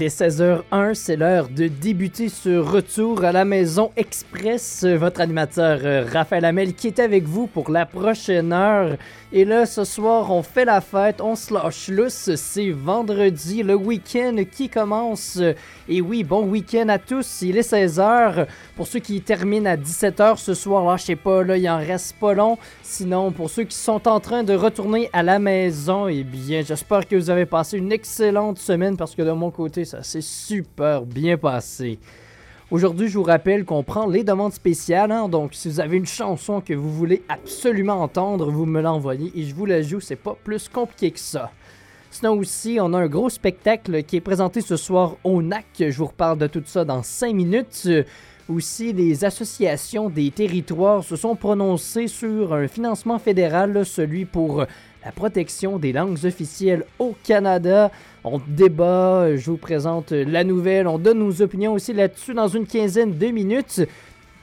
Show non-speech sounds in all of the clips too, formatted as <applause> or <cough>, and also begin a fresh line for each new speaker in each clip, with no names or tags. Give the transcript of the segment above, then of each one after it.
Il est 16h01, c'est l'heure de débuter ce retour à la maison express. Votre animateur euh, Raphaël Amel qui est avec vous pour la prochaine heure. Et là, ce soir, on fait la fête, on se lâche lousse. C'est vendredi, le week-end qui commence. Et oui, bon week-end à tous. Il est 16h. Pour ceux qui terminent à 17h ce soir, sais pas, là, il en reste pas long. Sinon, pour ceux qui sont en train de retourner à la maison, eh bien, j'espère que vous avez passé une excellente semaine parce que de mon côté, ça s'est super bien passé. Aujourd'hui, je vous rappelle qu'on prend les demandes spéciales. hein, donc, si vous avez une chanson que vous voulez absolument entendre, vous me l'envoyez et je vous la joue. C'est pas plus compliqué que ça. Sinon aussi, on a un gros spectacle qui est présenté ce soir au NAC. Je vous reparle de tout ça dans 5 minutes. Aussi, les associations des territoires se sont prononcées sur un financement fédéral, celui pour la protection des langues officielles au Canada. On débat, je vous présente la nouvelle, on donne nos opinions aussi là-dessus dans une quinzaine de minutes.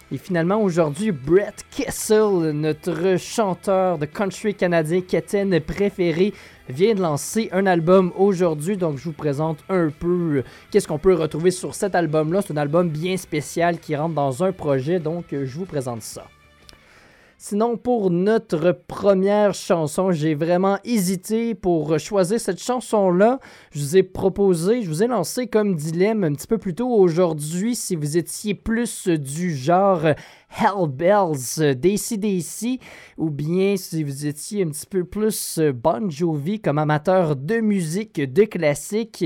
Et finalement, aujourd'hui, Brett Kessel, notre chanteur de country canadien Keten préféré, vient de lancer un album aujourd'hui. Donc, je vous présente un peu euh, qu'est-ce qu'on peut retrouver sur cet album-là. C'est un album bien spécial qui rentre dans un projet. Donc, euh, je vous présente ça. Sinon, pour notre première chanson, j'ai vraiment hésité pour choisir cette chanson-là. Je vous ai proposé, je vous ai lancé comme dilemme un petit peu plus tôt aujourd'hui si vous étiez plus du genre Hell Bells d'ACDC ou bien si vous étiez un petit peu plus Bon Jovi comme amateur de musique, de classique.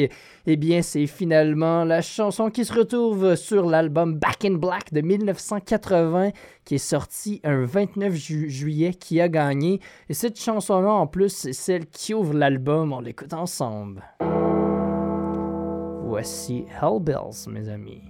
Eh bien, c'est finalement la chanson qui se retrouve sur l'album Back in Black de 1980 qui est sorti un 29 ju- juillet qui a gagné. Et cette chanson-là, en plus, c'est celle qui ouvre l'album. On l'écoute ensemble. Voici Hell Bells, mes amis.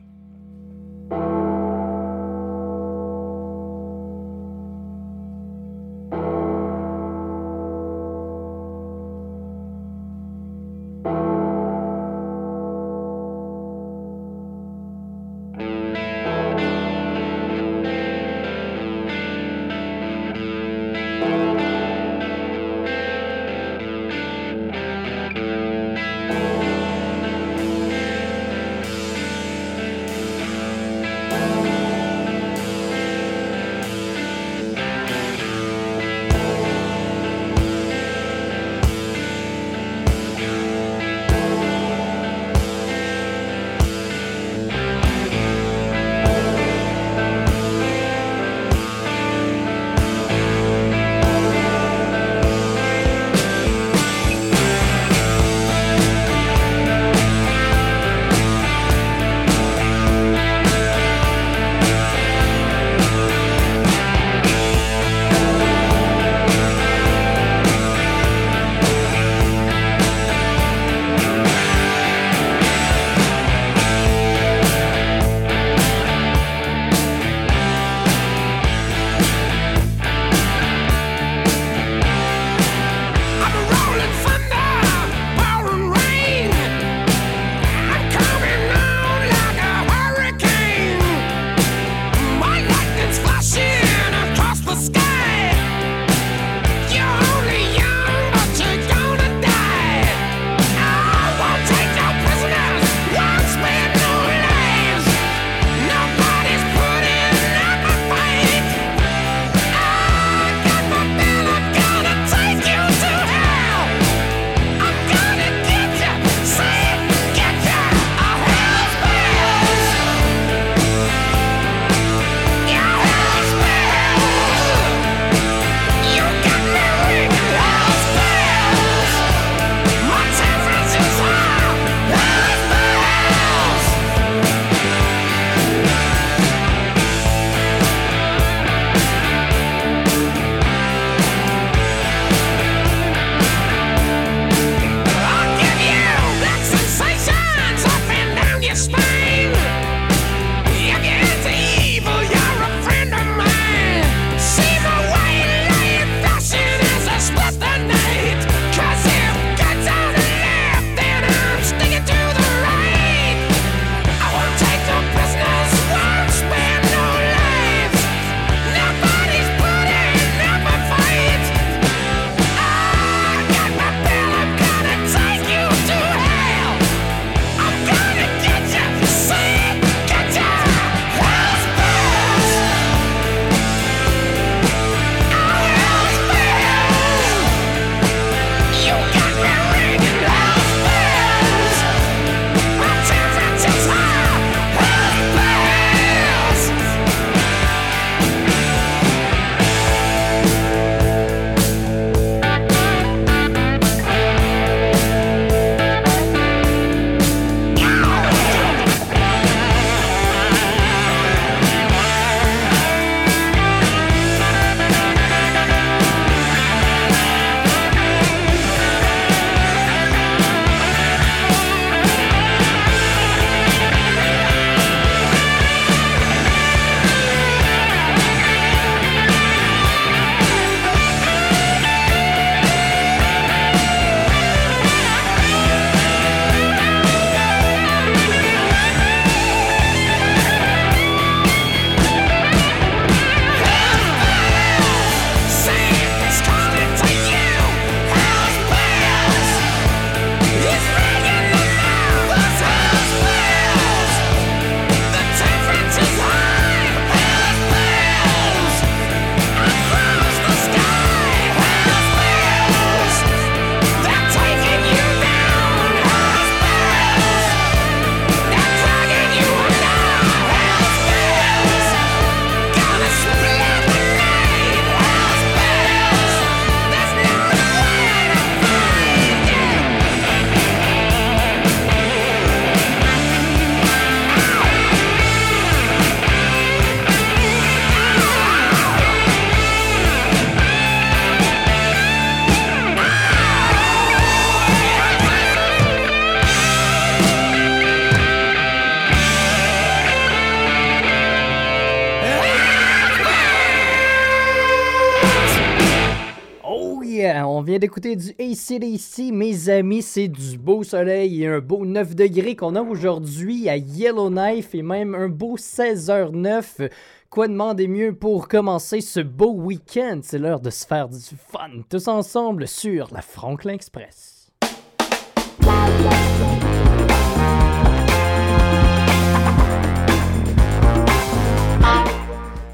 Vient d'écouter du ACDC, mes amis, c'est du beau soleil et un beau 9 degrés qu'on a aujourd'hui à Yellowknife et même un beau 16h09. Quoi demander mieux pour commencer ce beau week-end? C'est l'heure de se faire du fun tous ensemble sur la Franklin Express.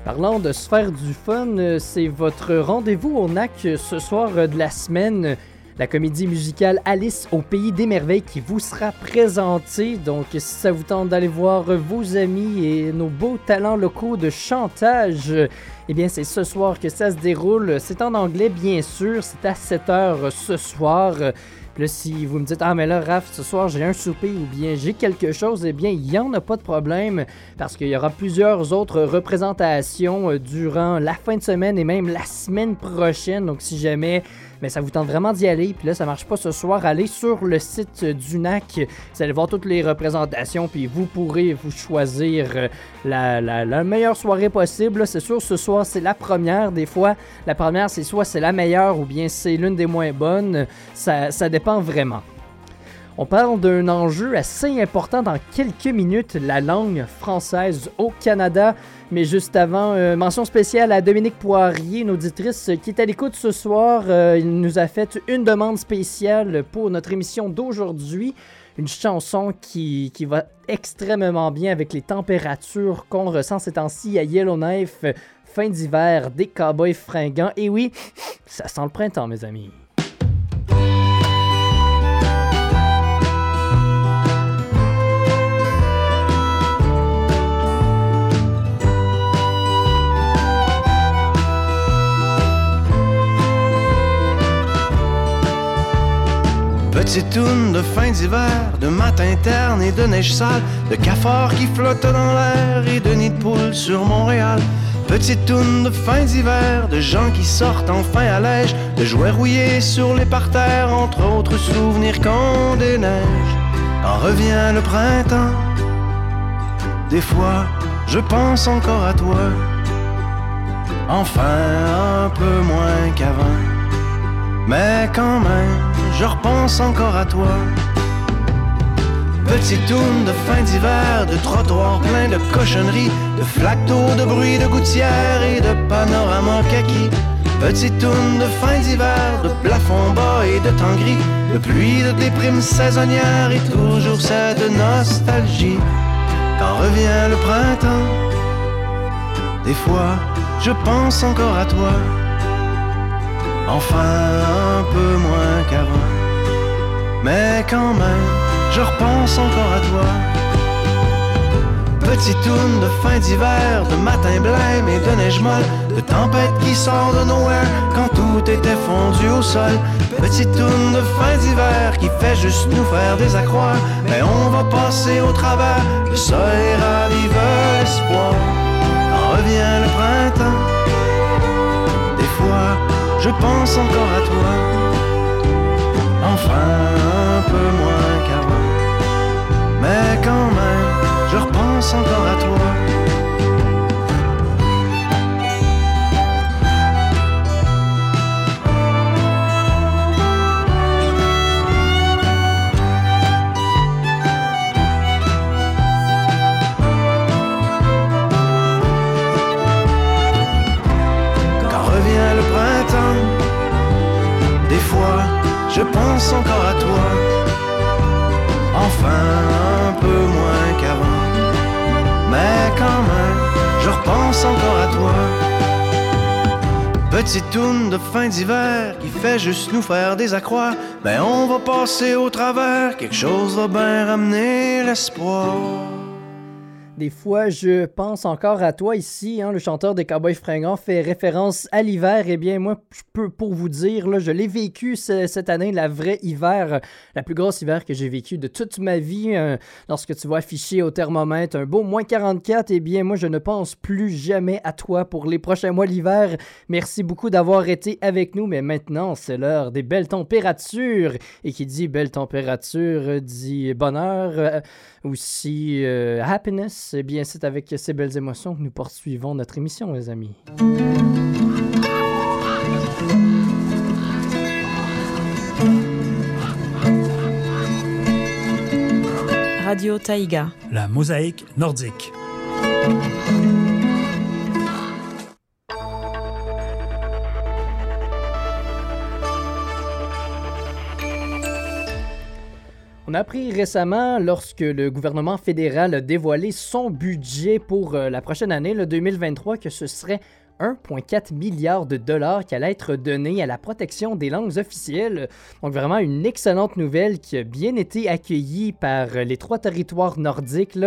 Parlant de faire du fun, euh, c'est votre rendez-vous au NAC ce soir euh, de la semaine. La comédie musicale Alice au pays des merveilles qui vous sera présentée. Donc, si ça vous tente d'aller voir vos amis et nos beaux talents locaux de chantage, eh bien, c'est ce soir que ça se déroule. C'est en anglais, bien sûr. C'est à 7h ce soir. Là, si vous me dites, ah, mais là, Raph, ce soir, j'ai un souper ou bien j'ai quelque chose, eh bien, il n'y en a pas de problème parce qu'il y aura plusieurs autres représentations euh, durant la fin de semaine et même la semaine prochaine. Donc, si jamais mais ça vous tente vraiment d'y aller. Puis là, ça marche pas ce soir. Allez sur le site du NAC. Vous allez voir toutes les représentations. Puis vous pourrez vous choisir euh, la, meilleure soirée possible. C'est sûr, ce soir, c'est la première. Des fois, la première, c'est soit c'est la meilleure ou bien c'est l'une des moins bonnes. Ça dépend vraiment. On parle d'un enjeu assez important dans quelques minutes, la langue française au Canada. Mais juste avant, euh, mention spéciale à Dominique Poirier, une auditrice qui est à l'écoute ce soir. Euh, il nous a fait une demande spéciale pour notre émission d'aujourd'hui. Une chanson qui, qui, va extrêmement bien avec les températures qu'on ressent ces temps-ci à Yellowknife, fin d'hiver, des cowboys fringants. Et oui, <laughs> ça sent le printemps, mes amis.
Petite toune de fin d'hiver, de matin terne et de neige sale, de cafards qui flottent dans l'air et de nids de poules sur Montréal. Petite toune de fin d'hiver, de gens qui sortent enfin à l'âge, de jouets rouillés sur les parterres, entre autres souvenirs quand des neiges. Quand revient le printemps, des fois je pense encore à toi, enfin un peu moins qu'avant, mais quand même je repense encore à toi. Petite tourne de fin d'hiver, de trottoirs pleins de cochonneries, de flaques de bruit de gouttières et de panoramas kaki. Petite tourne de fin d'hiver, de plafond bas et de temps gris, de pluie, de déprime saisonnière et toujours cette nostalgie. Quand revient le printemps, des fois je pense encore à toi enfin un peu moins qu'avant. Mais quand même, je repense encore à toi. Petite tourne de fin d'hiver, de matin blême et de neige molle, de tempête qui sort de nowhere quand tout était fondu au sol. Petite tourne de fin d'hiver qui fait juste nous faire des accroires, mais on va passer au travers, le soleil ravive l'espoir. Quand revient le printemps, je pense encore à toi. Faire des accrocs. Mais on va passer au travers, quelque chose va bien ramener l'espoir.
Des fois, je pense encore à toi ici. Hein, le chanteur des Cowboys Fringants fait référence à l'hiver. Eh bien, moi, je peux pour vous dire, là, je l'ai vécu cette année, la vraie hiver, la plus grosse hiver que j'ai vécu de toute ma vie. Euh, lorsque tu vois afficher au thermomètre un beau moins 44, eh bien, moi, je ne pense plus jamais à toi pour les prochains mois l'hiver. Merci beaucoup d'avoir été avec nous. Mais maintenant, c'est l'heure des belles températures. Et qui dit belle température dit bonheur, euh, aussi, euh, Happiness, et bien c'est avec ces belles émotions que nous poursuivons notre émission, les amis.
Radio Taïga.
La mosaïque nordique.
On a appris récemment, lorsque le gouvernement fédéral a dévoilé son budget pour euh, la prochaine année, le 2023, que ce serait 1,4 milliard de dollars qui allait être donné à la protection des langues officielles. Donc vraiment une excellente nouvelle qui a bien été accueillie par les trois territoires nordiques,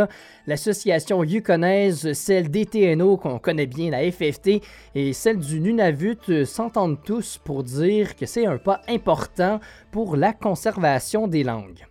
l'association yukonaise, celle d'ETNO qu'on connaît bien, la FFT, et celle du Nunavut euh, s'entendent tous pour dire que c'est un pas important pour la conservation des langues.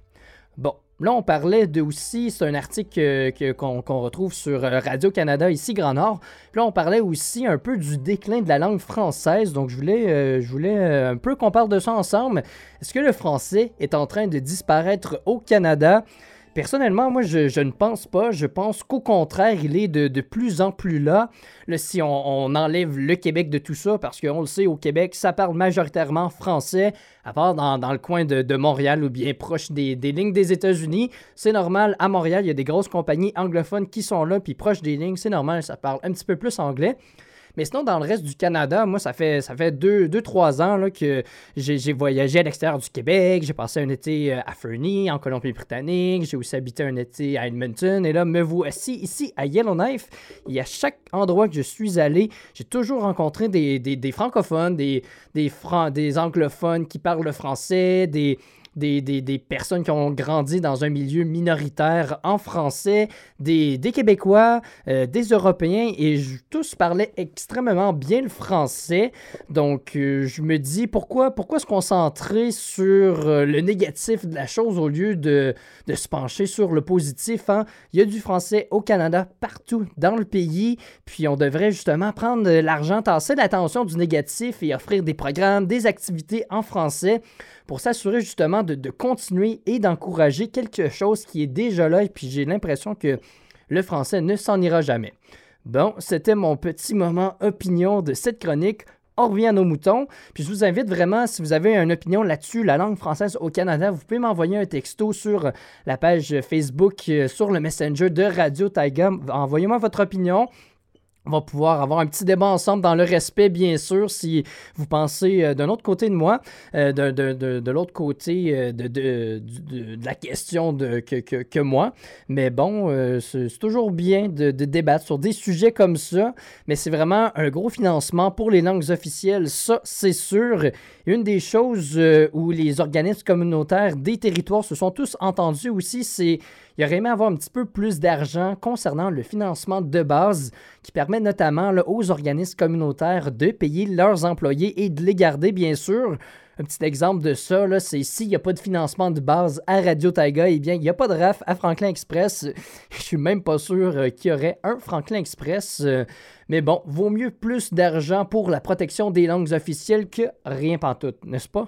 Bon, là, on parlait de aussi, c'est un article qu'on retrouve sur euh, Radio-Canada, ici, Grand Nord. Là, on parlait aussi un peu du déclin de la langue française. Donc, je voulais, euh, je voulais euh, un peu qu'on parle de ça ensemble. Est-ce que le français est en train de disparaître au Canada? Personnellement, moi, je, ne pense pas. Je pense qu'au contraire, il est de, plus en plus là. si on, enlève le Québec de tout ça, parce qu'on le sait, au Québec, ça parle majoritairement français, à part dans, le coin de, Montréal ou bien proche des, des lignes des États-Unis. C'est normal, à Montréal, il y a des grosses compagnies anglophones qui sont là, puis proche des lignes, c'est normal, ça parle un petit peu plus anglais. Mais sinon, dans le reste du Canada, moi, ça fait, ça fait deux, deux trois ans que j'ai voyagé à l'extérieur du Québec. J'ai passé un été euh, à Fernie, en Colombie-Britannique. J'ai aussi habité un été à Edmonton. Et là, me voici ici à Yellowknife. Et à chaque endroit que je suis allé, j'ai toujours rencontré des, des, francophones, des, des, des anglophones qui parlent le français, des, des, personnes qui ont grandi dans un milieu minoritaire en français, des, Québécois, euh, des Européens, et tous parlaient extrêmement bien le français. Donc, euh, je me dis, pourquoi, pourquoi se concentrer sur euh, le négatif de la chose au lieu de, se pencher sur le positif? Hein? Il y a du français au Canada, partout dans le pays, puis on devrait justement prendre l'argent, tasser l'attention du négatif et offrir des programmes, des activités en français pour s'assurer justement de, continuer et d'encourager quelque chose qui est déjà là. Et puis j'ai l'impression que le français ne s'en ira jamais. Bon, c'était mon petit moment opinion de cette chronique. On revient à nos moutons. Puis je vous invite vraiment, si vous avez une opinion là-dessus, la langue française au Canada, vous pouvez m'envoyer un texto sur la page Facebook, euh, sur le Messenger de Radio Taiga. Envoyez-moi votre opinion. On va pouvoir avoir un petit débat ensemble dans le respect, bien sûr, si vous pensez euh, d'un autre côté de moi, euh, de, l'autre côté euh, de, la question que, que moi. Mais bon, c'est toujours bien de, débattre sur des sujets comme ça, mais c'est vraiment un gros financement pour les langues officielles, ça c'est sûr. une des choses où les organismes communautaires des territoires se sont tous entendus aussi, c'est il aurait aimé avoir un petit peu plus d'argent concernant le financement de base qui permet notamment aux organismes communautaires de payer leurs employés et de les garder, bien sûr. Un petit exemple de ça, c'est s'il n'y a pas de financement de base à Radio Taiga, eh bien, il n'y a pas de RAF à Franklin Express. <laughs> Je suis même pas sûr euh, qu'il y aurait un Franklin Express. Euh, mais bon, vaut mieux plus d'argent pour la protection des langues officielles que rien tout, n'est-ce pas?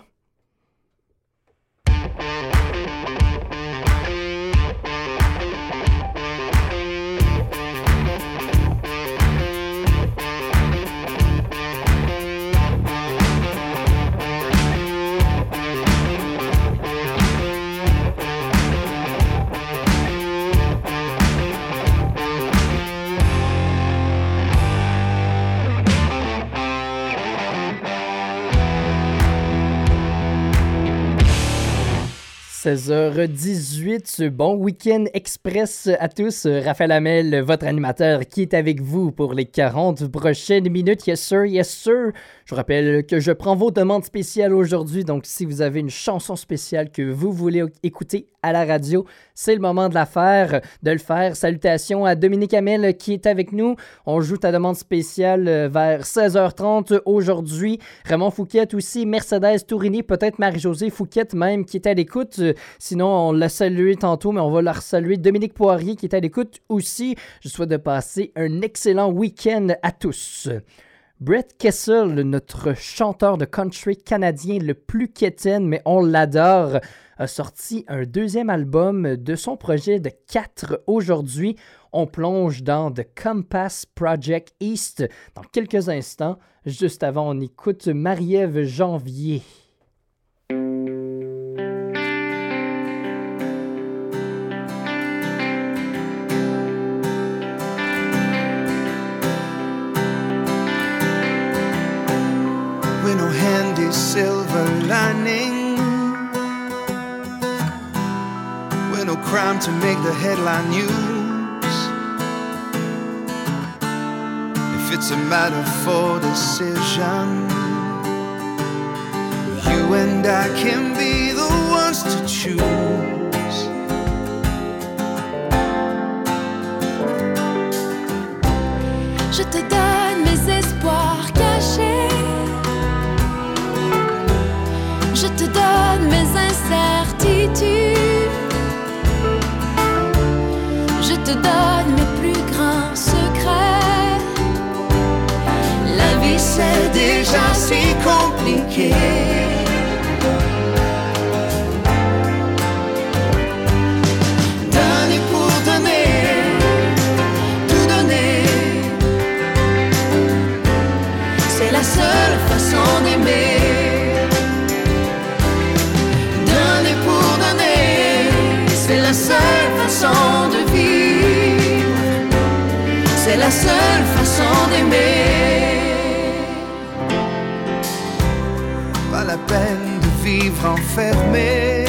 16h18, bon week-end express à tous. Raphaël Hamel, votre animateur, qui est avec vous pour les 40 prochaines minutes. Yes sir, yes sir. Je vous rappelle que je prends vos demandes spéciales aujourd'hui, donc si vous avez une chanson spéciale que vous voulez écouter à la radio, c'est le moment de la faire, de le faire. Salutations à Dominique Hamel qui est avec nous. On joue ta demande spéciale euh, vers 16h30 aujourd'hui. Raymond Fouquet aussi, Mercedes Tourini, peut-être Marie-Josée Fouquet même qui est à l'écoute. Sinon, on l'a salué tantôt, mais on va la saluer. Dominique Poirier qui est à l'écoute aussi. Je souhaite de passer un excellent week-end à tous. Brett Kessel, notre chanteur de country canadien le plus quétaine, mais on l'adore, a sorti un deuxième album de son projet de 4 aujourd'hui. On plonge dans The Compass Project East dans quelques instants. Juste avant, on écoute Marie-Ève Janvier.
No crime to make the headline news. If it's a matter for decision, you and I can be the ones to choose.
Je te donne mes espoirs cachés. Je te donne mes incertitudes. Te donne mes plus grands secrets.
La vie c'est déjà si compliqué. La seule façon d'aimer. Pas la peine de vivre enfermé.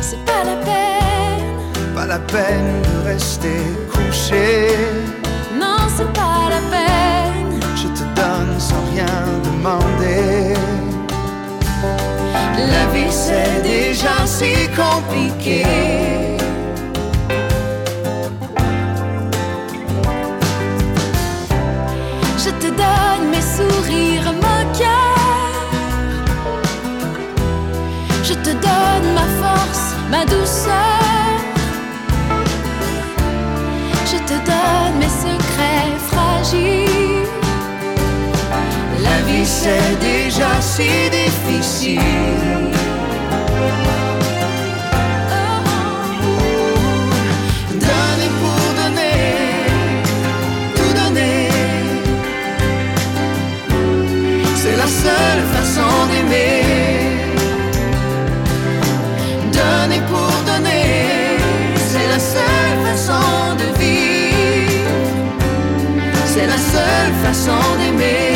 C'est pas la peine.
Pas la peine de rester couché.
Non, c'est pas la peine.
Je te donne sans rien demander. La vie c'est déjà si compliqué.
Te donne mes sourires, mon cœur. Je te donne ma force, ma douceur. Je te donne mes secrets fragiles.
La vie c'est déjà si difficile. Seule façon d'aimer. Donner pour donner, c'est la seule façon de vivre. C'est la seule façon d'aimer.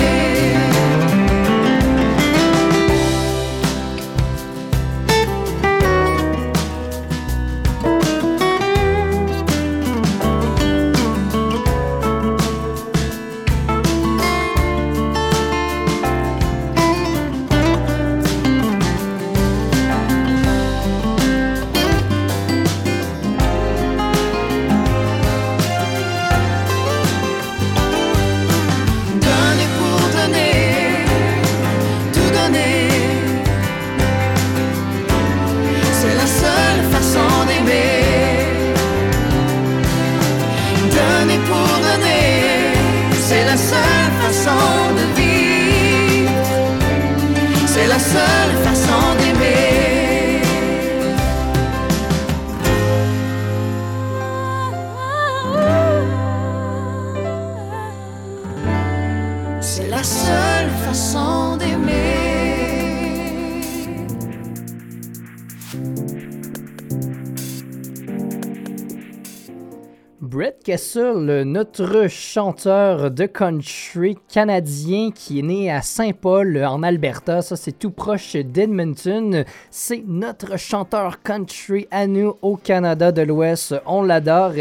Kessel, notre chanteur de country canadien qui est né à Saint-Paul en Alberta, ça c'est tout proche d'Edmonton, c'est notre chanteur country à nous au Canada de l'Ouest, on l'adore.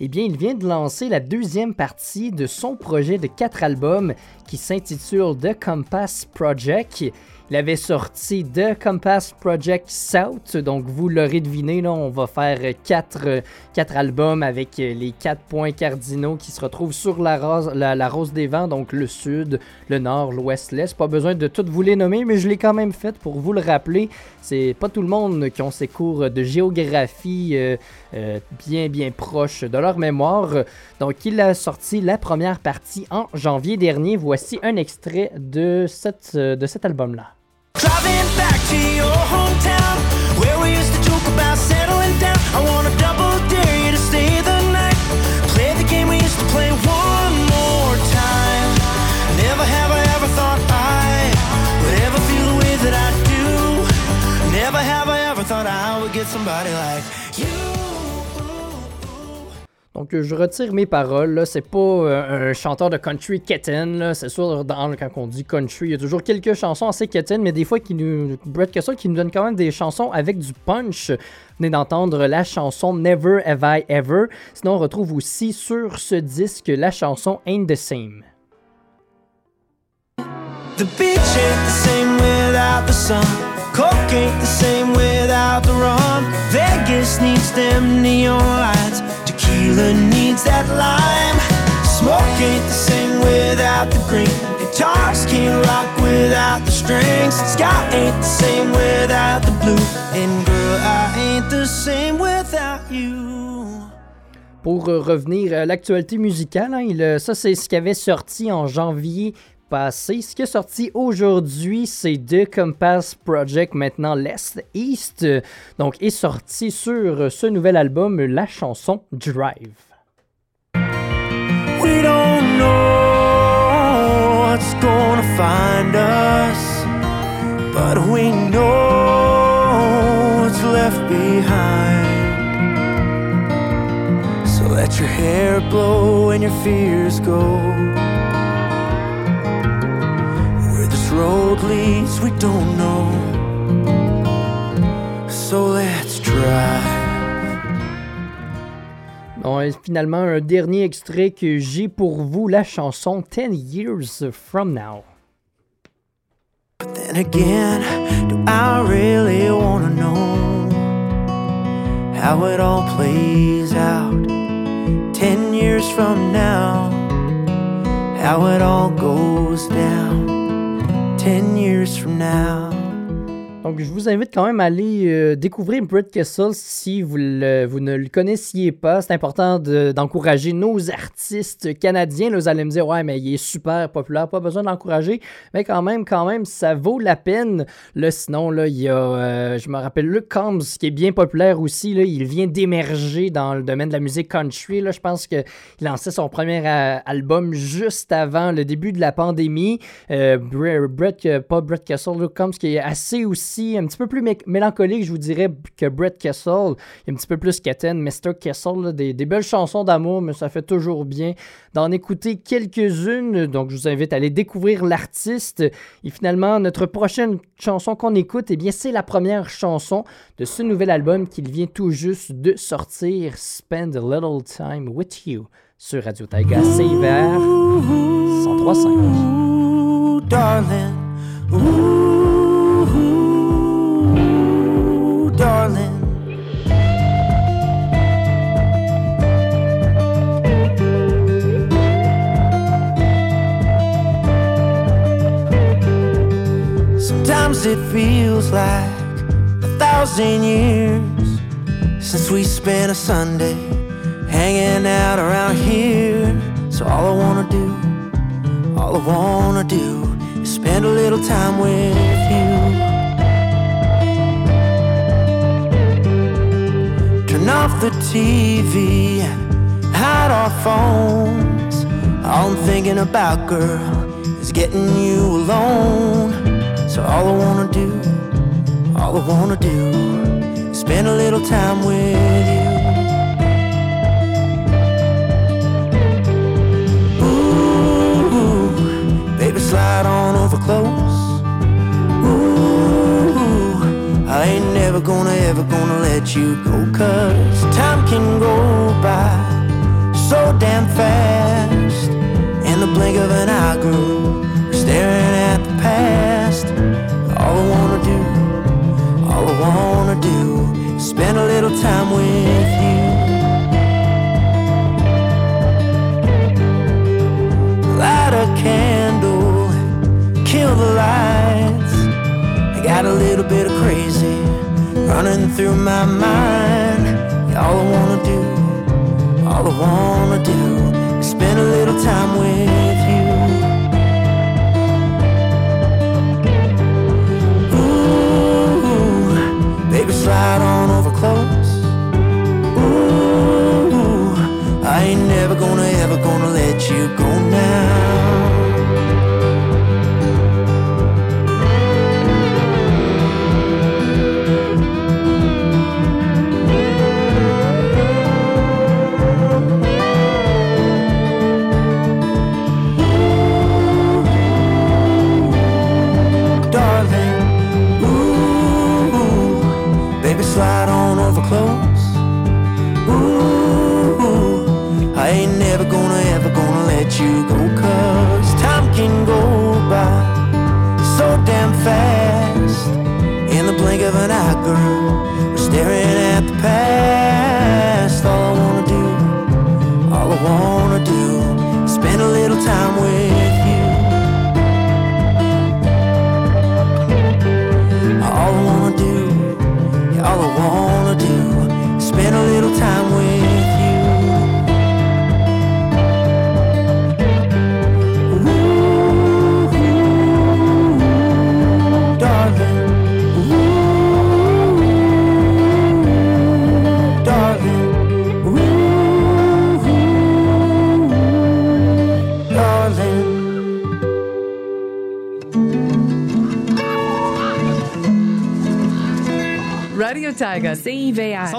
Eh bien, il vient de lancer la deuxième partie de son projet de quatre albums qui s'intitule The Compass Project. Il avait sorti The Compass Project South, donc vous l'aurez deviné, là, on va faire quatre, quatre albums avec les quatre points cardinaux qui se retrouvent sur la rose, la, la rose des vents, donc le sud, le nord, l'ouest, l'est. Pas besoin de toutes vous les nommer, mais je l'ai quand même fait pour vous le rappeler. C'est pas tout le monde qui ont ces cours de géographie euh, euh, bien bien proches de leur mémoire. Donc il a sorti la première partie en janvier dernier. Voici un extrait de, euh, de cet album-là. Donc Donc, je retire mes paroles. C'est pas euh, un chanteur de country kitten. C'est sûr, dans, quand on dit country, il y a toujours quelques chansons assez kitten, mais des fois, qui nous, Brett Kessel qui nous donne quand même des chansons avec du punch. Venez d'entendre la chanson Never Have I Ever. Sinon, on retrouve aussi sur ce disque la chanson Ain't the Same.
The beach ain't the same without the sun. Coke ain't the same without the rum. Vegas needs them neon lights. Tequila needs that lime. Smoke ain't the same without the green. Guitars can't rock without the strings. Sky ain't the same without the blue. And girl, I ain't the same without you.
Pour euh, revenir à l'actualité musicale, hein, il, euh, ça c'est ce qui avait sorti en janvier passé. Ce qui est sorti aujourd'hui, c'est The Compass Project, maintenant Lest East. Donc, est sorti sur ce nouvel album la chanson Drive.
We don't know what's gonna find us, but we know what's left behind. So let your hair blow and your fears go. Road leads, we don't know. So let's drive.
Bon, et finalement, un dernier extrait que j'ai pour vous, la chanson 10 Years From Now.
Then again, do I really wanna know how it all plays out? Ten years from now, how it all goes down. Ten years from now.
Donc, je vous invite quand même à aller euh, découvrir Brett Kessel si vous, vous ne le connaissiez pas. C'est important de- d'encourager nos artistes canadiens. Là, vous allez me dire, ouais, mais il est super populaire, pas besoin d'encourager. Mais quand même, quand même, ça vaut la peine. Là, sinon, là, il y a, euh, je me rappelle, Luke Combs, qui est bien populaire aussi. Là, il vient d'émerger dans le domaine de la musique country. Là, je pense qu'il lançait son premier euh, album juste avant le début de la pandémie. Bre- Brett, pas Brett Kessel, Luke Combs, qui est assez aussi, un petit peu plus mé- mélancolique, je vous dirais, que Brett Kessel. Un petit peu plus Keten, Mr. Kessel, des, belles chansons d'amour, mais ça fait toujours bien d'en écouter quelques-unes. Donc, je vous invite à aller découvrir l'artiste. Et finalement, notre prochaine chanson qu'on écoute, eh bien, c'est la première chanson de ce nouvel album qu'il vient tout juste de sortir, Spend a Little Time With You, sur Radio Taiga CIVR 103.5.
Ooh, darling. Ooh, Sometimes it feels like a thousand years since we spent a Sunday hanging out around here. So all I wanna do all I wanna do is spend a little time with you. Turn off the TV, hide our phones. All I'm thinking about, girl, is getting you alone. So all I wanna do, all I wanna do, is spend a little time with you. Ooh, baby, slide on over close. Ooh, I ain't never gonna, ever gonna let you go. Cause time can go by so damn fast. In the blink of an eye, girl, staring at the past. All I wanna do, all I wanna do, is spend a little time with you. light a candle, kill the lights. I got a little bit of crazy running through my mind. All I wanna do, all I wanna do is spend a little time with you. Slide on over close. Ooh, I ain't never gonna, ever gonna let you go now.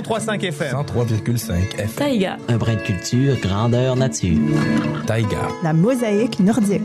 1035 FM.
103,5 FM.
Taïga,
Un brin de culture, grandeur nature.
Taïga.
La mosaïque nordique.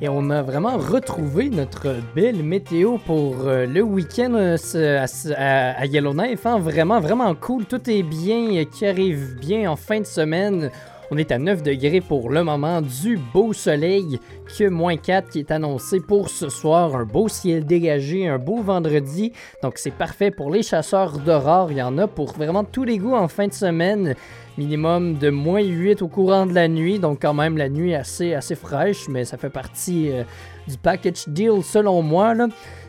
Et on a vraiment retrouvé notre belle météo pour euh, le week-end euh, à Yellowknife. hein. Vraiment, vraiment cool. Tout est bien, euh, qui arrive bien en fin de semaine. On est à 9 degrés pour le moment, du beau soleil, que moins 4 qui est annoncé pour ce soir. Un beau ciel dégagé, un beau vendredi. Donc c'est parfait pour les chasseurs d'aurore. Il y en a pour vraiment tous les goûts en fin de semaine. Minimum de moins 8 au courant de la nuit, donc quand même la nuit assez, assez fraîche, mais ça fait partie euh, du package deal selon moi. là.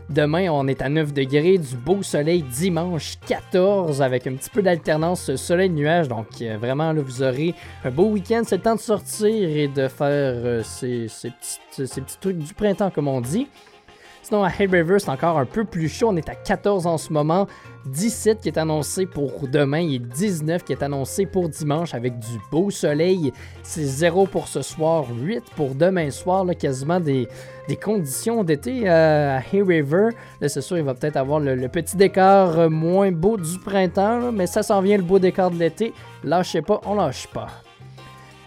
Demain, on est à 9 degrés, du beau soleil dimanche 14 avec un petit peu d'alternance soleil-nuage. Donc euh, vraiment, là, vous aurez un beau week-end. C'est le temps de sortir et de faire euh, ces, ces ces petits trucs du printemps, comme on dit. Sinon, à Hay River, c'est encore un peu plus chaud. On est à 14 en ce moment. 17 qui est annoncé pour demain et 19 qui est annoncé pour dimanche avec du beau soleil. C'est 0 pour ce soir, 8 pour demain soir. Là, quasiment des, des conditions d'été euh, à Hay River. Là, c'est sûr, il va peut-être avoir le, petit décor euh, moins beau du printemps, mais ça s'en vient le beau décor de l'été. Lâchez pas, on lâche pas.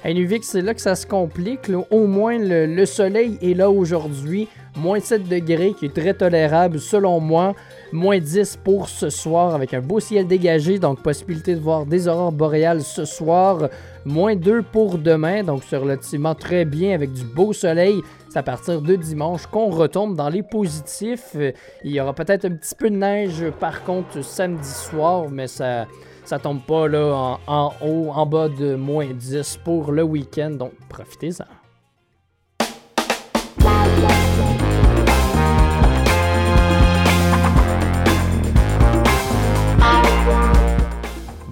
À Inuvik, c'est là que ça se complique. Au moins, le, le soleil est là aujourd'hui. Moins 7 degrés, qui est très tolérable selon moi. Moins 10 pour ce soir, avec un beau ciel dégagé. Donc, possibilité de voir des aurores boréales ce soir. Moins 2 pour demain. Donc, c'est relativement très bien avec du beau soleil. C'est à partir de dimanche qu'on retombe dans les positifs. Il y aura peut-être un petit peu de neige, par contre, samedi soir, mais ça ça tombe pas là en, haut, en bas de moins 10 pour le week-end, donc profitez-en.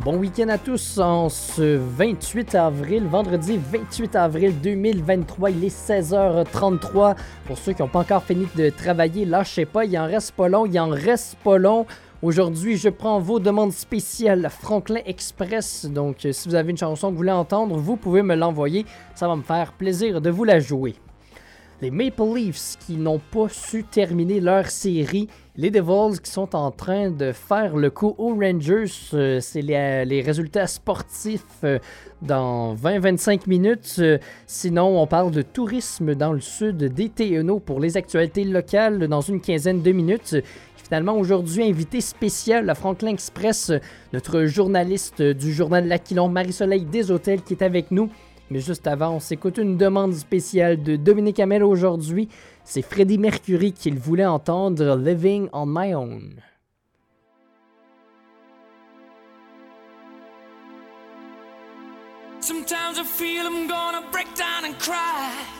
Bon week-end à tous en ce 28 avril, vendredi 28 avril 2023, il est 16h33. Pour ceux qui n'ont pas encore fini de travailler, lâchez pas, il en reste pas long, il en reste pas long. Aujourd'hui, je prends vos demandes spéciales Franklin Express. Donc, euh, si vous avez une chanson que vous voulez entendre, vous pouvez me l'envoyer. Ça va me faire plaisir de vous la jouer. Les Maple Leafs qui n'ont pas su terminer leur série. Les Devils qui sont en train de faire le coup aux Rangers. Euh, C'est les, les résultats sportifs euh, dans 20-25 minutes. Euh, Sinon, on parle de tourisme dans le sud des TNO pour les actualités locales dans une quinzaine de minutes. Finalement, aujourd'hui, invité spécial à Franklin Express, notre journaliste du journal L'Aquilon, Marie-Soleil Deshôtels, qui est avec nous. Mais juste avant, on s'écoute une demande spéciale de Dominique Hamel aujourd'hui. C'est Freddie Mercury qu'il voulait entendre Living on My Own.
Sometimes I feel I'm gonna break down and cry.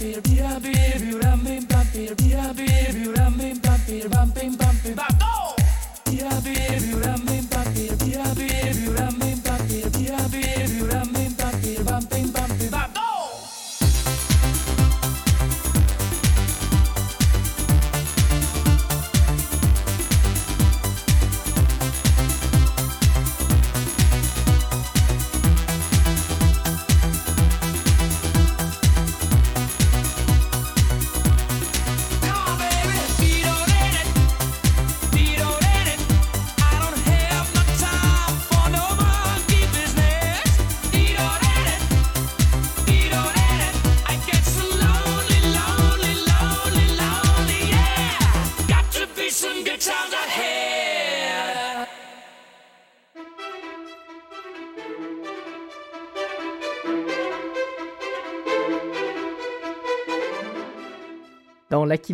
feel, dear baby,
you love me.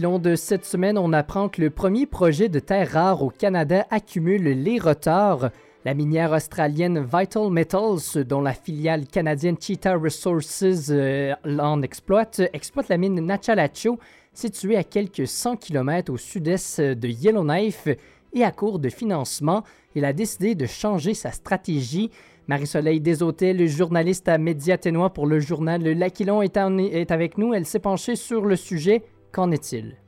De cette semaine, on apprend que le premier projet de terre rare au Canada accumule les retards. La minière australienne Vital Metals, dont la filiale canadienne Cheetah Resources euh, en exploite, exploite la mine Nachalacho, située à quelques 100 km au sud-est de Yellowknife et à court de financement. Il a décidé de changer sa stratégie. Marie-Soleil Desautels, journaliste à Média Ténois pour le journal L'Aquilon, est, est avec nous. Elle s'est penchée sur le sujet. Qu'en est-il?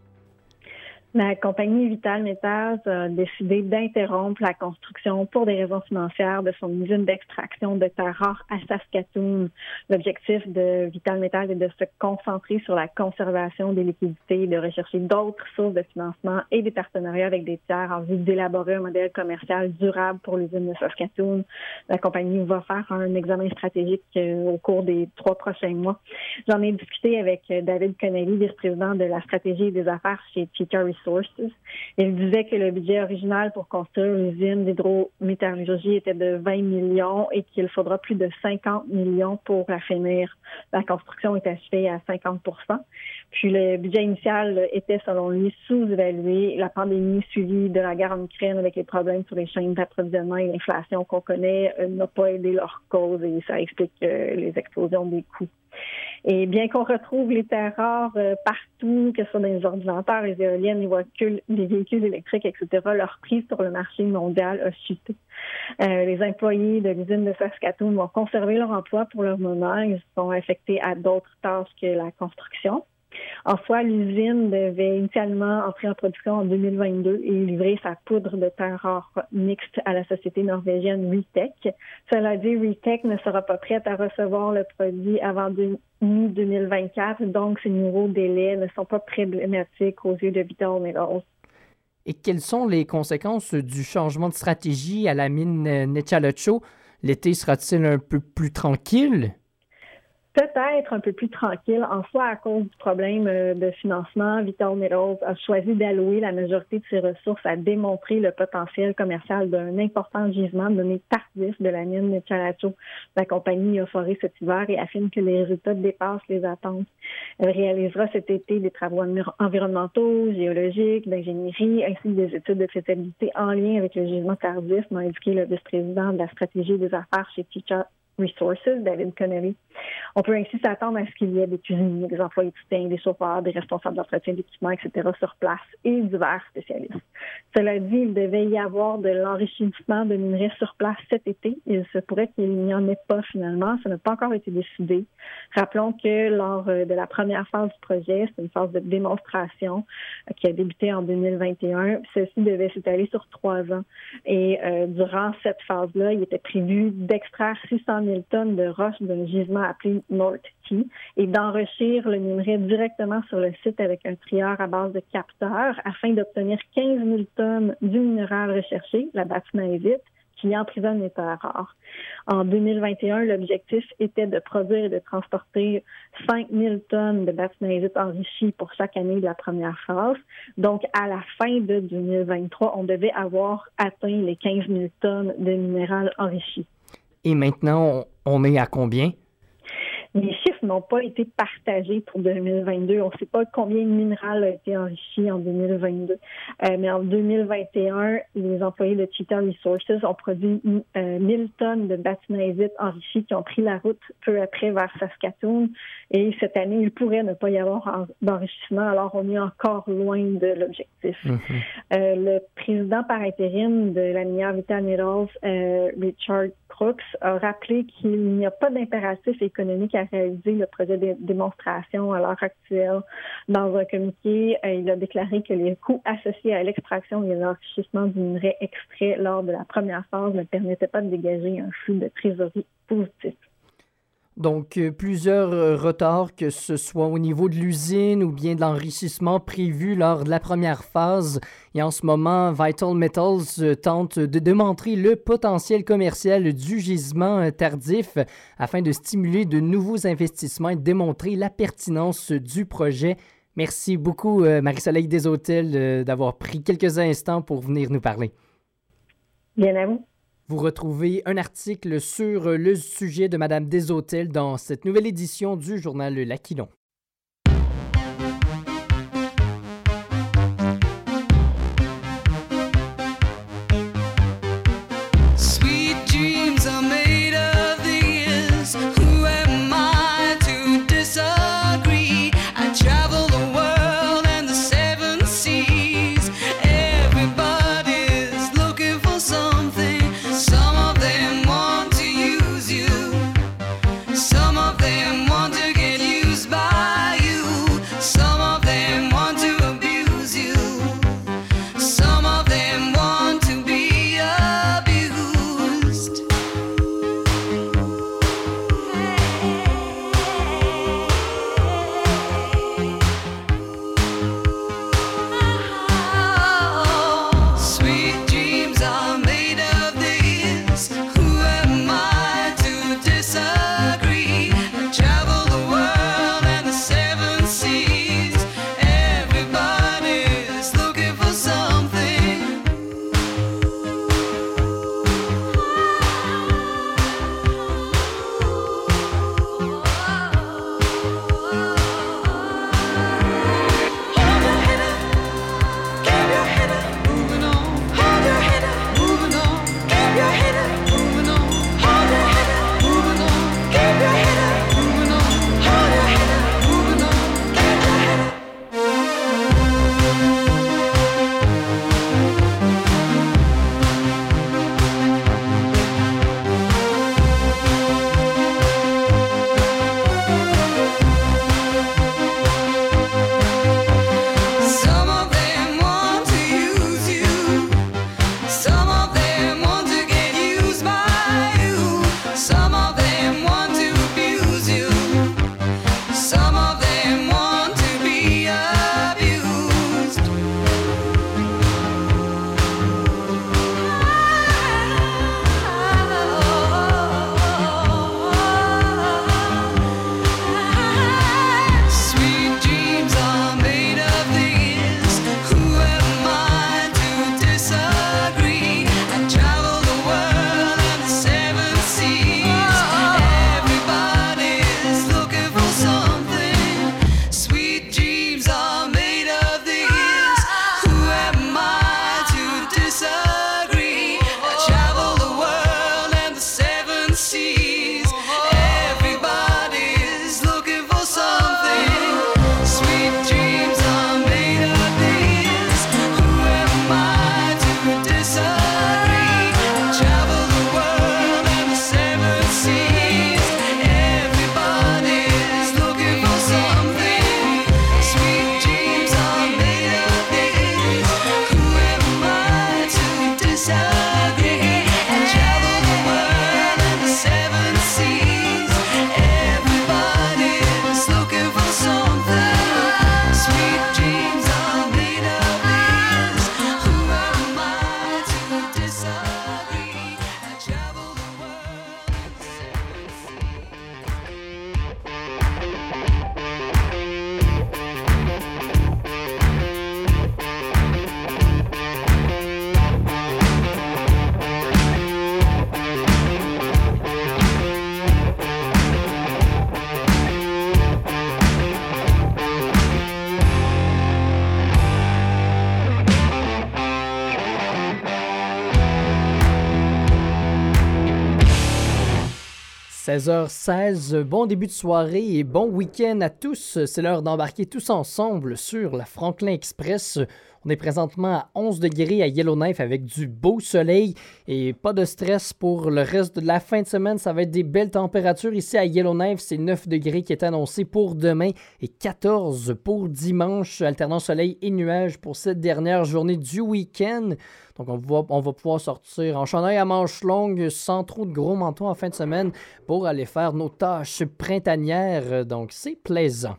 La compagnie Vital Metals a décidé d'interrompre la construction pour des raisons financières de son usine d'extraction de terres rares à Saskatoon. L'objectif de Vital Metals est de se concentrer sur la conservation des liquidités, de rechercher d'autres sources de financement et des partenariats avec des tiers en vue d'élaborer un modèle commercial durable pour l'usine de Saskatoon. La compagnie va faire un examen stratégique euh, au cours des trois prochains mois. J'en ai discuté avec euh, David Connelly, vice-président de la stratégie des affaires chez Cheetah Resources. Il disait que le budget original pour construire l'usine d'hydrométallurgie était de 20 millions et qu'il faudra plus de 50 millions pour la finir. La construction est achevée à 50 Puis le budget initial était, selon lui, sous-évalué. La pandémie suivie de la guerre en Ukraine avec les problèmes sur les chaînes d'approvisionnement et l'inflation qu'on connaît euh, n'a pas aidé leur cause et ça explique euh, les explosions des coûts. Et bien qu'on retrouve les terres rares euh, partout, que ce soit dans les ordinateurs, les éoliennes, les véhicules, les véhicules électriques, etc., leur prix sur le marché mondial a chuté. Les employés de l'usine de Saskatoon vont conserver leur emploi pour le moment. Ils sont affectés à d'autres tâches que la construction. En soi, l'usine devait initialement entrer en production en 2022 et livrer sa poudre de terre rare mixte à la société norvégienne Retech. Cela dit, Retech ne sera pas prête à recevoir le produit avant de- mi-2024, donc ces nouveaux délais ne sont pas problématiques aux yeux de Vital Metals.
Et quelles sont les conséquences du changement de stratégie à la mine Nechalocho? L'été sera-t-il un peu plus tranquille?
Peut-être un peu plus tranquille. En soi, à cause du problème euh, de financement, Vital Metals a choisi d'allouer la majorité de ses ressources à démontrer le potentiel commercial d'un important gisement donné tardif de la mine de Chalacho. La compagnie a foré cet hiver et affirme que les résultats dépassent les attentes. Elle réalisera cet été des travaux envir- environnementaux, géologiques, d'ingénierie, ainsi que des études de faisabilité en lien avec le gisement tardif, m'a indiqué le vice-président de la stratégie des affaires chez Resources, David Connelly. On peut ainsi s'attendre à ce qu'il y ait des cuisiniers, des employés de soutien, des chauffeurs, des responsables d'entretien d'équipement, etc. sur place et divers spécialistes. Cela dit, il devait y avoir de l'enrichissement de minerais sur place cet été. Il se pourrait qu'il n'y en ait pas finalement. Ça n'a pas encore été décidé. Rappelons que lors euh, de la première phase du projet, c'est une phase de démonstration euh, qui a débuté en 2021. Ceci devait s'étaler sur trois ans. Et euh, durant cette phase-là, il était prévu d'extraire 600 000 tonnes de roches d'un gisement appelé North Key et d'enrichir le minerai directement sur le site avec un trieur à base de capteurs afin d'obtenir 15 000 tonnes du minéral recherché, la bâtinaisite, qui emprisonne les terres rares. En 2021, l'objectif était de produire et de transporter 5 000 tonnes de bâtinaisite enrichie pour chaque année de la première phase. Donc, à la fin de 2023, on devait avoir atteint les 15 000 tonnes de minéral enrichi.
Et maintenant, on, on est à combien?
Les chiffres n'ont pas été partagés pour 2022. On ne sait pas combien de minéral a été enrichi en 2022. Euh, mais en 2021, les employés de Cheetah Resources ont produit euh, 1000 tonnes de bâtinaisite enrichie qui ont pris la route peu après vers Saskatoon. Et cette année, il pourrait ne pas y avoir en- d'enrichissement. Alors, on est encore loin de l'objectif. Euh, le président par intérim de la minière Vital Metals, euh, Richard Crooks, a rappelé qu'il n'y a pas d'impératif économique à réaliser le projet de démonstration à l'heure actuelle. Dans un communiqué, euh, il a déclaré que les coûts associés à l'extraction et l'enrichissement du minerai extrait lors de la première phase ne permettaient pas de dégager un flux de trésorerie positif.
Donc, euh, plusieurs euh, retards, que ce soit au niveau de l'usine ou bien de l'enrichissement prévu lors de la première phase. Et en ce moment, Vital Metals euh, tente de démontrer le potentiel commercial du gisement tardif afin de stimuler de nouveaux investissements et démontrer la pertinence du projet. Merci beaucoup, Marie-Soleil Desautels, euh, d'avoir pris quelques instants pour venir nous parler.
Bien à. Vous
retrouvez un article sur le sujet de Madame Desautels dans cette nouvelle édition du journal L'Aquilon. 16h16, bon début de soirée et bon week-end à tous. C'est l'heure d'embarquer tous ensemble sur la Franklin Express. On est présentement à 11 degrés à Yellowknife avec du beau soleil et pas de stress pour le reste de la fin de semaine. Ça va être des belles températures ici à Yellowknife. C'est 9 degrés qui est annoncé pour demain et 14 pour dimanche, alternant soleil et nuages pour cette dernière journée du week-end. Donc, on va, on va pouvoir sortir en chandail à manches longues sans trop de gros manteaux en fin de semaine pour aller faire nos tâches printanières. Donc, c'est plaisant.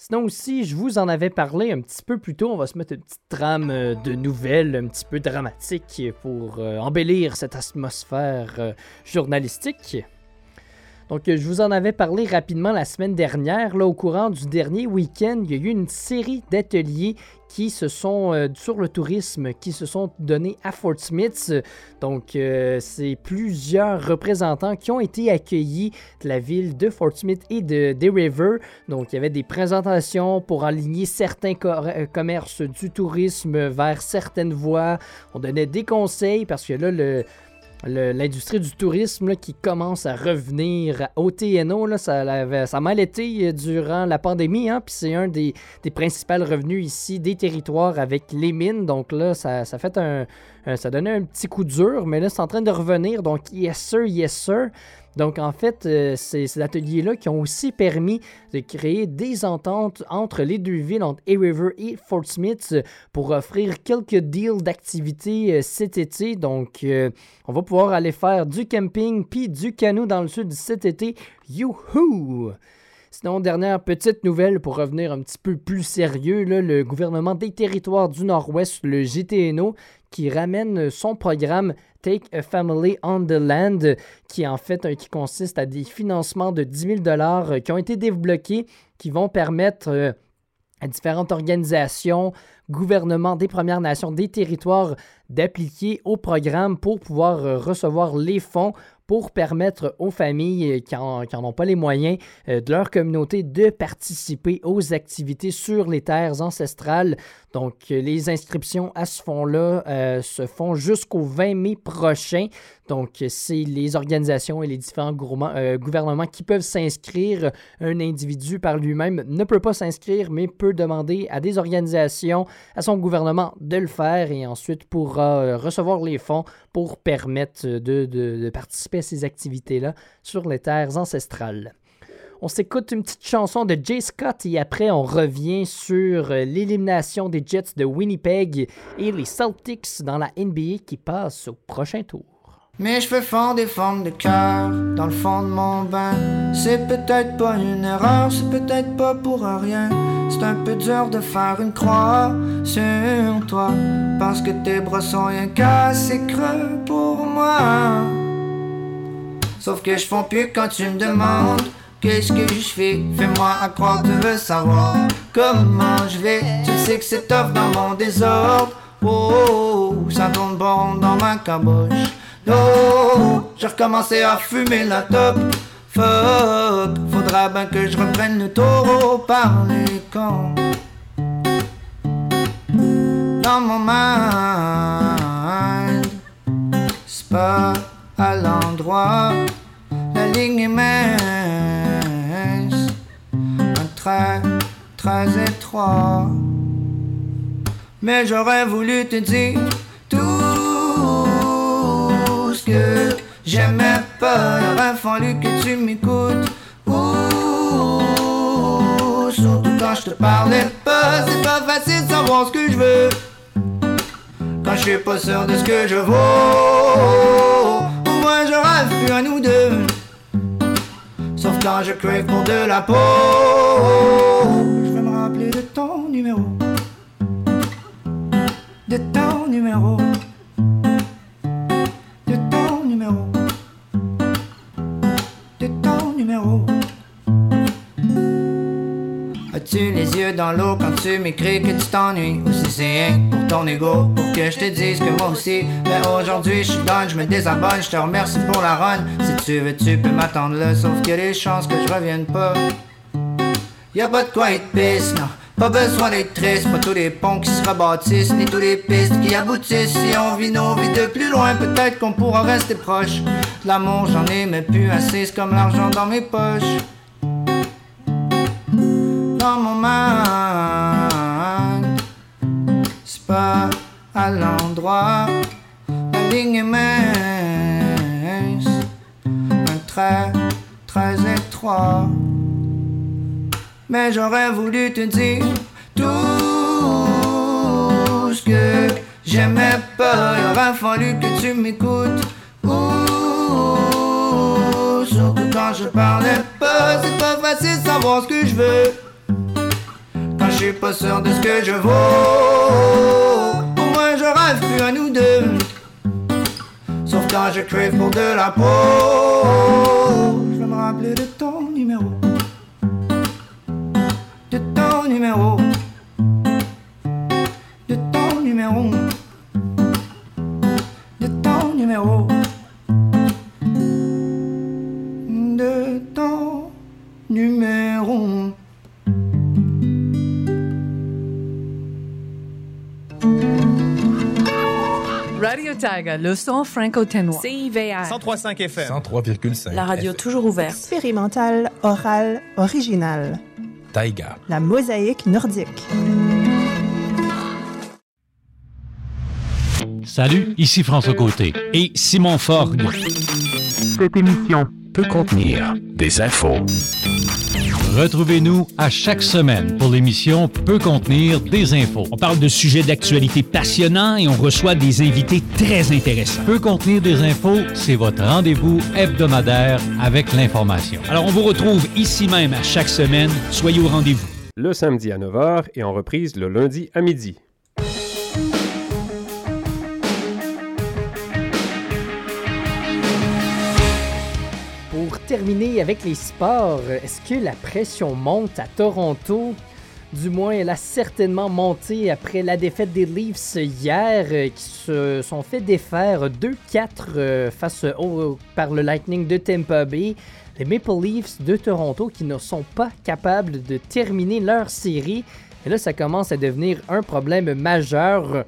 Sinon aussi, je vous en avais parlé un petit peu plus tôt. On va se mettre une petite trame euh, de nouvelles un petit peu dramatique pour euh, embellir cette atmosphère euh, journalistique. Donc, je vous en avais parlé rapidement la semaine dernière. Là, au courant du dernier week-end, il y a eu une série d'ateliers qui se sont, euh, sur le tourisme, qui se sont donnés à Fort Smith. Donc, euh, c'est plusieurs représentants qui ont été accueillis de la ville de Fort Smith et de Day River. Donc, il y avait des présentations pour aligner certains euh, commerces du tourisme vers certaines voies. On donnait des conseils parce que là, le l'industrie du tourisme qui commence à revenir au TNO. Là, ça, ça a mal été euh, durant la pandémie, hein, puis c'est un des, des principaux revenus ici des territoires avec les mines. Donc là, ça, ça fait un, ça donnait un petit coup dur, mais là, c'est en train de revenir. Donc, yes sir, yes sir. Donc, en fait, euh, ces ateliers-là qui ont aussi permis de créer des ententes entre les deux villes, entre A River et Fort Smith, pour offrir quelques deals d'activités euh, cet été. Donc, euh, on va pouvoir aller faire du camping puis du canot dans le sud cet été. Youhou! Sinon, dernière petite nouvelle pour revenir un petit peu plus sérieux, le gouvernement des territoires du Nord-Ouest, le GTNO, qui ramène son programme Take a Family on the Land, qui en fait qui consiste à des financements de 10 000 dollars euh, qui ont été débloqués, qui vont permettre euh, à différentes organisations, gouvernements des Premières Nations, des territoires d'appliquer au programme pour pouvoir euh, recevoir les fonds pour permettre aux familles qui n'en ont pas les moyens euh, de leur communauté de participer aux activités sur les terres ancestrales. Donc, euh, les inscriptions à ce fonds-là euh, se font jusqu'au 20 mai prochain. Donc, c'est les organisations et les différents gouvernements qui peuvent s'inscrire. Un individu par lui-même ne peut pas s'inscrire, mais peut demander à des organisations, à son gouvernement de le faire et ensuite pourra recevoir les fonds pour permettre de, participer à ces activités-là sur les terres ancestrales. On s'écoute une petite chanson de Jay Scott et après on revient sur l'élimination des Jets de Winnipeg et les Celtics dans la NBA qui passent au prochain tour.
Mes cheveux font des formes de cœur dans le fond de mon bain. C'est peut-être pas une erreur, c'est peut-être pas pour rien. C'est un peu dur de faire une croix sur toi. Parce que tes bras sont rien qu'assez creux pour moi. Sauf que je fonds plus quand tu me demandes Qu'est-ce que je fais? Fais-moi à croire tu veux savoir comment je vais. Tu sais que c'est tough dans mon désordre. Oh, ça tourne bon dans ma caboche. J'ai recommencé à fumer la top. Fuck, faudra bien que je reprenne le taureau par les camps. Dans mon mind, c'est pas à l'endroit. La ligne est mince, un trait très étroit. Mais j'aurais voulu te dire que j'aimais pas. Il aurait fallu que tu m'écoutes. Ouh, surtout quand je te parlais pas. C'est pas facile de savoir ce que je veux. Quand je suis pas sûr de ce que je vaux. Moi je rêve plus à nous deux. Sauf quand je crève pour de la peau. Je vais me rappeler de ton numéro. De ton numéro. As-tu les yeux dans l'eau quand tu m'écris que tu t'ennuies? Ou si c'est rien pour ton ego Pour que je te dise que moi aussi Mais aujourd'hui je suis je me désabonne Je te remercie pour la run. Si tu veux tu peux m'attendre là Sauf que les chances que je revienne pas. Y'a pas de quoi être pisse, non Pas besoin d'être triste, pas tous les ponts qui se rebâtissent, ni tous les pistes qui aboutissent. Si on vit nos vies de plus loin, peut-être qu'on pourra rester proche. L'amour, j'en ai mais plus assez, comme l'argent dans mes poches. Dans mon mind, c'est pas à l'endroit. La ligne est mince, un trait très étroit. Mais j'aurais voulu te dire tout ce que j'aimais pas. Il aurait fallu que tu m'écoutes. Surtout quand je parlais pas. C'est pas facile de savoir ce que je veux. Quand je suis pas sûr de ce que je vaux. Pour moi, je rêve plus à nous deux. Sauf quand je crave pour de la peau. Je vais me rappeler de ton numéro de ton numéro, de ton numéro, de ton numéro, de ton numéro.
Radio Tiger, le son franco-ténois.
CIVR.
103.5 FM. 103,5
La radio toujours ouverte.
Expérimental, oral, original.
Taïga.
La mosaïque nordique.
Salut, ici François Côté et Simon Forgue.
Cette émission
peut contenir des infos. Retrouvez-nous à chaque semaine pour l'émission Peut contenir des infos.
On parle de sujets d'actualité passionnants et on reçoit des invités très intéressants.
Peut contenir des infos, c'est votre rendez-vous hebdomadaire avec l'information.
Alors on vous retrouve ici même à chaque semaine. Soyez au rendez-vous.
Le samedi à 9h et en reprise le lundi à midi.
Terminer avec les sports, est-ce que la pression monte à Toronto? Du moins, elle a certainement monté après la défaite des Leafs hier, euh, qui se sont fait défaire 2-4 euh, face au, par le Lightning de Tampa Bay. Les Maple Leafs de Toronto qui ne sont pas capables de terminer leur série. Et là, ça commence à devenir un problème majeur.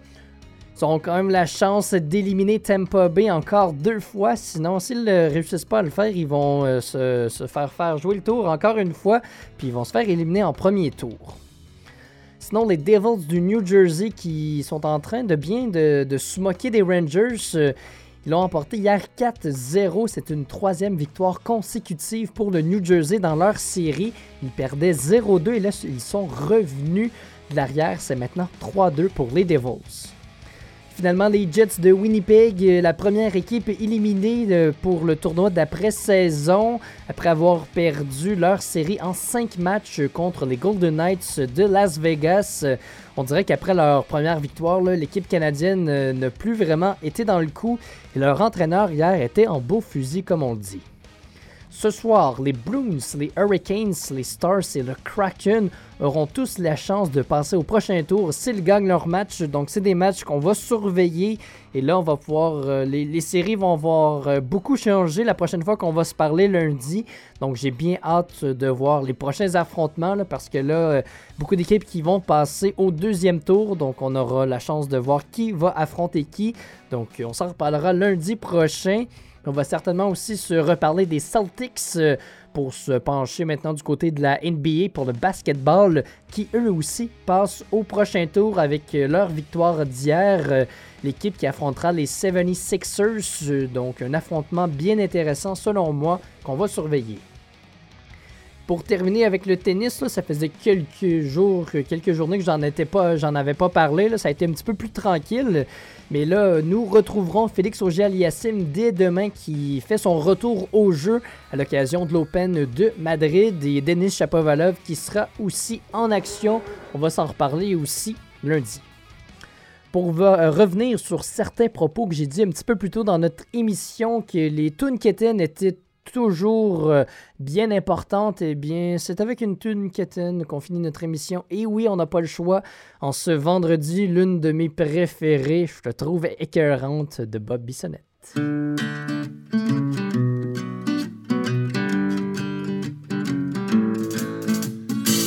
Ils auront quand même la chance d'éliminer Tampa Bay encore deux fois. Sinon, s'ils ne réussissent pas à le faire, ils vont euh, se, faire faire jouer le tour encore une fois. Puis ils vont se faire éliminer en premier tour. Sinon, les Devils du New Jersey qui sont en train de bien de, de se moquer des Rangers. euh, ils l'ont emporté hier 4-0. C'est une troisième victoire consécutive pour le New Jersey dans leur série. Ils perdaient 0-2 et là, ils sont revenus de l'arrière. C'est maintenant 3-2 pour les Devils. Finalement, les Jets de Winnipeg, euh, la première équipe éliminée euh, pour le tournoi d'après-saison, après avoir perdu leur série en 5 matchs contre les Golden Knights de Las Vegas. Euh, On dirait qu'après leur première victoire, l'équipe canadienne euh, n'a plus vraiment été dans le coup et leur entraîneur hier était en beau fusil, comme on le dit. Ce soir, les Bruins, les Hurricanes, les Stars et le Kraken auront tous la chance de passer au prochain tour s'ils gagnent leur match. Donc, c'est des matchs qu'on va surveiller. Et là, on va pouvoir. euh, les, séries vont voir euh, beaucoup changer la prochaine fois qu'on va se parler lundi. Donc, j'ai bien hâte de voir les prochains affrontements parce que là, euh, beaucoup d'équipes qui vont passer au deuxième tour. Donc, on aura la chance de voir qui va affronter qui. Donc, on s'en reparlera lundi prochain. On va certainement aussi se reparler des Celtics euh, pour se pencher maintenant du côté de la NBA pour le basketball qui eux aussi passent au prochain tour avec euh, leur victoire d'hier. Euh, L'équipe qui affrontera les 76ers, euh, donc un affrontement bien intéressant selon moi qu'on va surveiller. Pour terminer avec le tennis, ça faisait quelques jours, euh, quelques journées que j'en pas, j'en avais pas parlé. Ça a été un petit peu plus tranquille. Mais là, nous retrouverons Félix Auger-Aliassime dès demain qui fait son retour au jeu à l'occasion de l'Open de Madrid et Denis Chapovalov qui sera aussi en action. On va s'en reparler aussi lundi. Pour euh, revenir sur certains propos que j'ai dit un petit peu plus tôt dans notre émission que les quétaines étaient toujours euh, bien importantes, eh bien, c'est avec une tune quétaine qu'on finit notre émission. Et oui, on n'a pas le choix. En ce vendredi, l'une de mes préférées, je te trouve écœurante, de Bob Bissonnette.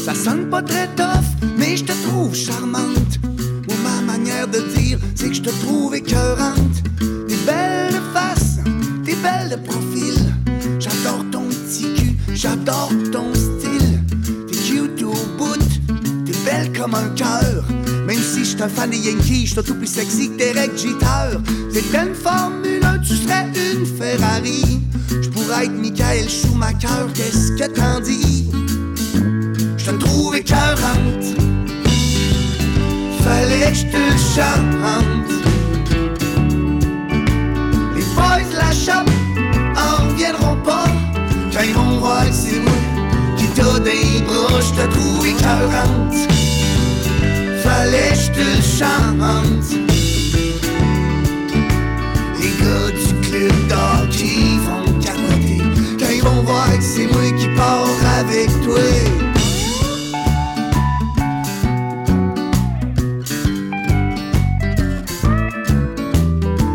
Ça
sonne pas très tough, mais je te trouve charmante. Ou ma manière de dire, c'est que je te trouve écœurante. T'es belle de face, t'es belle de profil. J'adore ton style. T'es cute au bout, t'es belle comme un cœur. Même si je un fan des Yankees, je tout plus sexy que Derek Jeter. T'es une Formule 1, tu serais une Ferrari. Je pourrais être Michael Schumacher, qu'est-ce que t'en dis? Je te trouve écœurante. Fallait que je te chante. Écœurante. Fallait que chante. Les gars du club d'hockey vont capoter Quand ils vont voir que c'est moi qui pars avec toi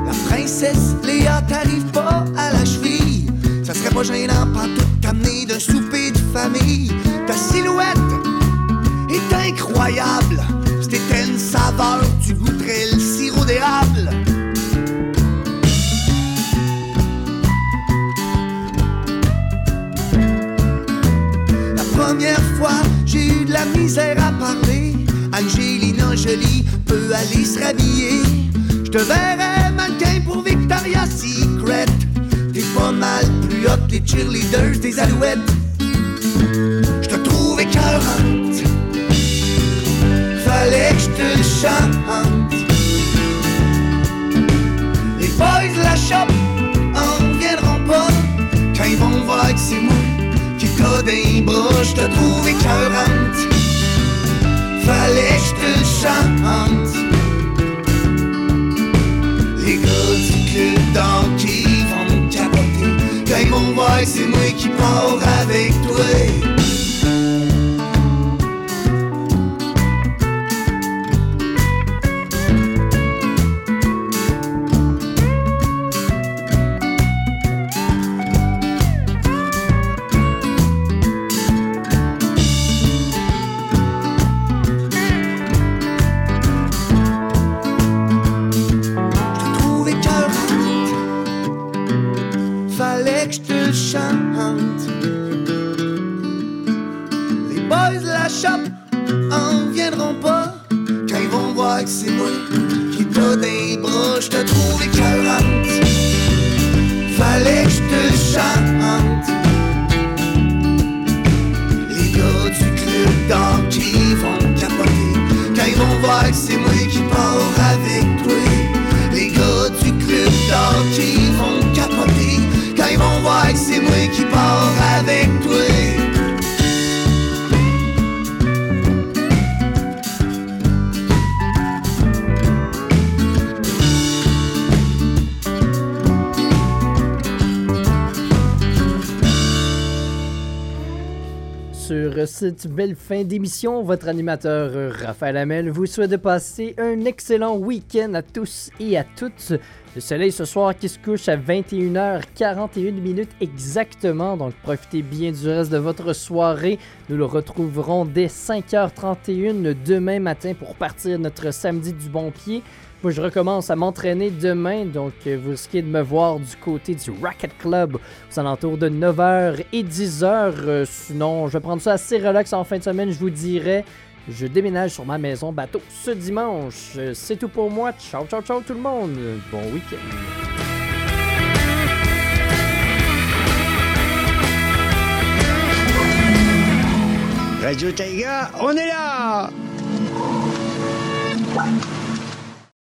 La princesse Léa t'arrive pas à la cheville Ça serait pas gênant incroyable C'était une saveur, tu goûterais le sirop d'érable La première fois, j'ai eu de la misère à parler. Angelina Jolie peut aller se rhabiller. Je te verrais mannequin pour Victoria's Secret. T'es pas mal plus que les cheerleaders des alouettes. Je te trouve écœurante. Fallait que je te chante. Les boys de la shop en reviendront pas quand ils vont voir que c'est moi qui t'a des bras, je te trouve écœurante. Fallait que je te chante. Les gars du club d'hockey vont capoter quand ils vont voir que c'est moi qui pars avec toi.
Belle fin d'émission, votre animateur euh, Raphaël Hamel vous souhaite de passer un excellent week-end à tous et à toutes. Le soleil ce soir qui se couche à 21h41 minutes exactement, donc profitez bien du reste de votre soirée. Nous le retrouverons dès 5h31 demain matin pour partir notre samedi du bon pied. Moi, je recommence à m'entraîner demain, donc euh, vous risquez de me voir du côté du Racket Club aux alentours de 9h et 10h. Euh, sinon, je vais prendre ça assez relax en fin de semaine, je vous dirai. Je déménage sur ma maison bateau ce dimanche. Euh, C'est tout pour moi. Ciao, ciao, ciao tout le monde. Bon week-end.
Radio Taiga, on est là